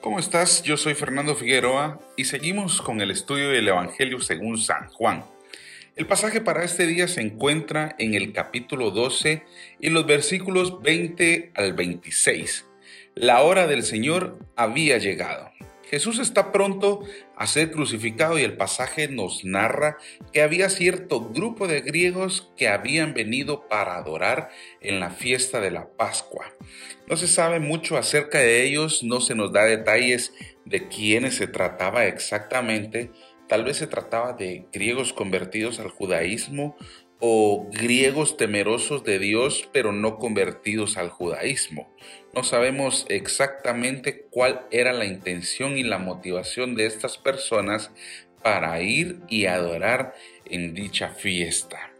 ¿Cómo estás? Yo soy Fernando Figueroa y seguimos con el estudio del Evangelio según San Juan. El pasaje para este día se encuentra en el capítulo 12 y los versículos 20 al 26. La hora del Señor había llegado. Jesús está pronto a ser crucificado y el pasaje nos narra que había cierto grupo de griegos que habían venido para adorar en la fiesta de la Pascua. No se sabe mucho acerca de ellos, no se nos da detalles de quiénes se trataba exactamente. Tal vez se trataba de griegos convertidos al judaísmo o griegos temerosos de Dios pero no convertidos al judaísmo. No sabemos exactamente cuál era la intención y la motivación de estas personas para ir y adorar en dicha fiesta.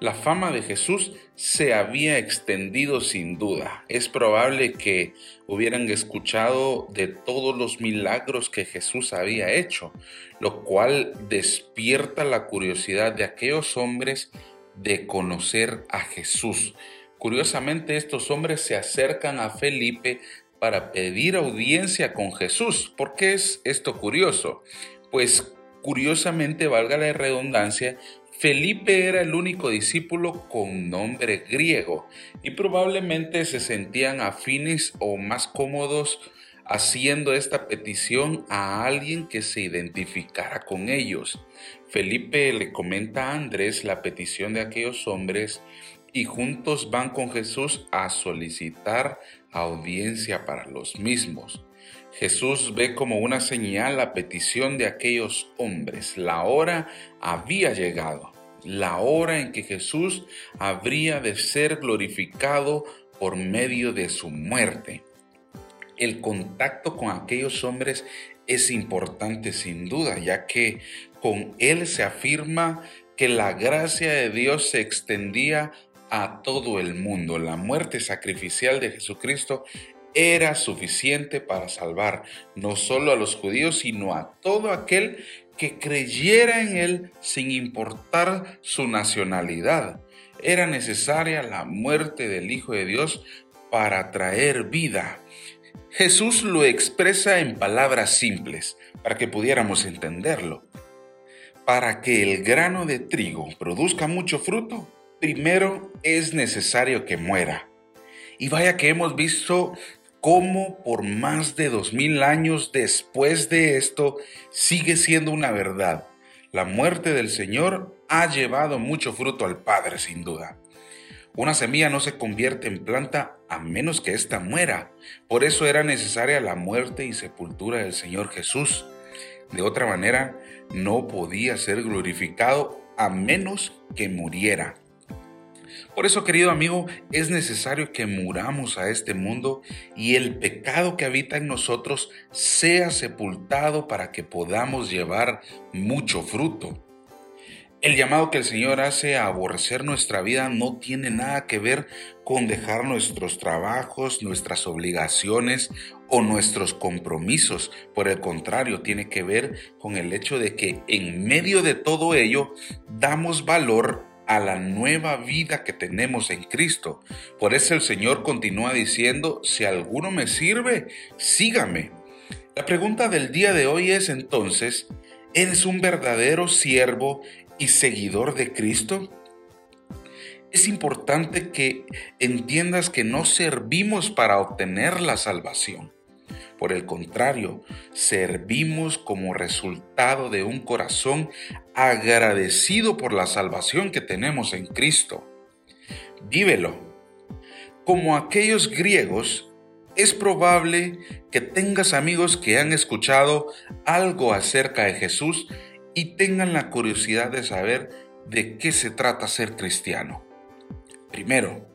La fama de Jesús se había extendido sin duda. Es probable que hubieran escuchado de todos los milagros que Jesús había hecho, lo cual despierta la curiosidad de aquellos hombres de conocer a Jesús. Curiosamente, estos hombres se acercan a Felipe para pedir audiencia con Jesús. ¿Por qué es esto curioso? Pues curiosamente, valga la redundancia, Felipe era el único discípulo con nombre griego y probablemente se sentían afines o más cómodos haciendo esta petición a alguien que se identificara con ellos. Felipe le comenta a Andrés la petición de aquellos hombres y juntos van con Jesús a solicitar audiencia para los mismos. Jesús ve como una señal la petición de aquellos hombres. La hora había llegado, la hora en que Jesús habría de ser glorificado por medio de su muerte el contacto con aquellos hombres es importante sin duda, ya que con él se afirma que la gracia de Dios se extendía a todo el mundo. La muerte sacrificial de Jesucristo era suficiente para salvar no solo a los judíos, sino a todo aquel que creyera en él sin importar su nacionalidad. Era necesaria la muerte del Hijo de Dios para traer vida. Jesús lo expresa en palabras simples para que pudiéramos entenderlo. Para que el grano de trigo produzca mucho fruto, primero es necesario que muera. Y vaya que hemos visto cómo por más de dos mil años después de esto sigue siendo una verdad. La muerte del Señor ha llevado mucho fruto al Padre, sin duda. Una semilla no se convierte en planta a menos que ésta muera. Por eso era necesaria la muerte y sepultura del Señor Jesús. De otra manera, no podía ser glorificado a menos que muriera. Por eso, querido amigo, es necesario que muramos a este mundo y el pecado que habita en nosotros sea sepultado para que podamos llevar mucho fruto. El llamado que el Señor hace a aborrecer nuestra vida no tiene nada que ver con dejar nuestros trabajos, nuestras obligaciones o nuestros compromisos. Por el contrario, tiene que ver con el hecho de que en medio de todo ello damos valor a la nueva vida que tenemos en Cristo. Por eso el Señor continúa diciendo, si alguno me sirve, sígame. La pregunta del día de hoy es entonces, ¿eres un verdadero siervo y seguidor de Cristo? Es importante que entiendas que no servimos para obtener la salvación. Por el contrario, servimos como resultado de un corazón agradecido por la salvación que tenemos en Cristo. Vívelo. Como aquellos griegos, es probable que tengas amigos que han escuchado algo acerca de Jesús y tengan la curiosidad de saber de qué se trata ser cristiano. Primero,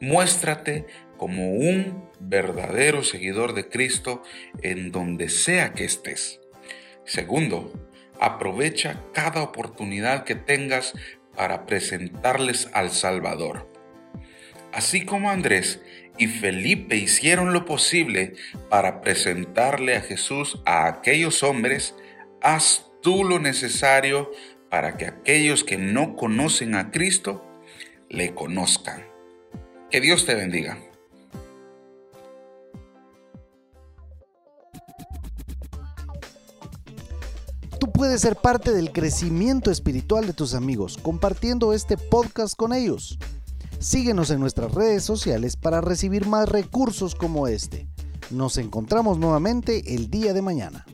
muéstrate como un verdadero seguidor de Cristo en donde sea que estés. Segundo, aprovecha cada oportunidad que tengas para presentarles al Salvador. Así como Andrés y Felipe hicieron lo posible para presentarle a Jesús a aquellos hombres, haz tú lo necesario para que aquellos que no conocen a Cristo le conozcan. Que Dios te bendiga. Tú puedes ser parte del crecimiento espiritual de tus amigos compartiendo este podcast con ellos. Síguenos en nuestras redes sociales para recibir más recursos como este. Nos encontramos nuevamente el día de mañana.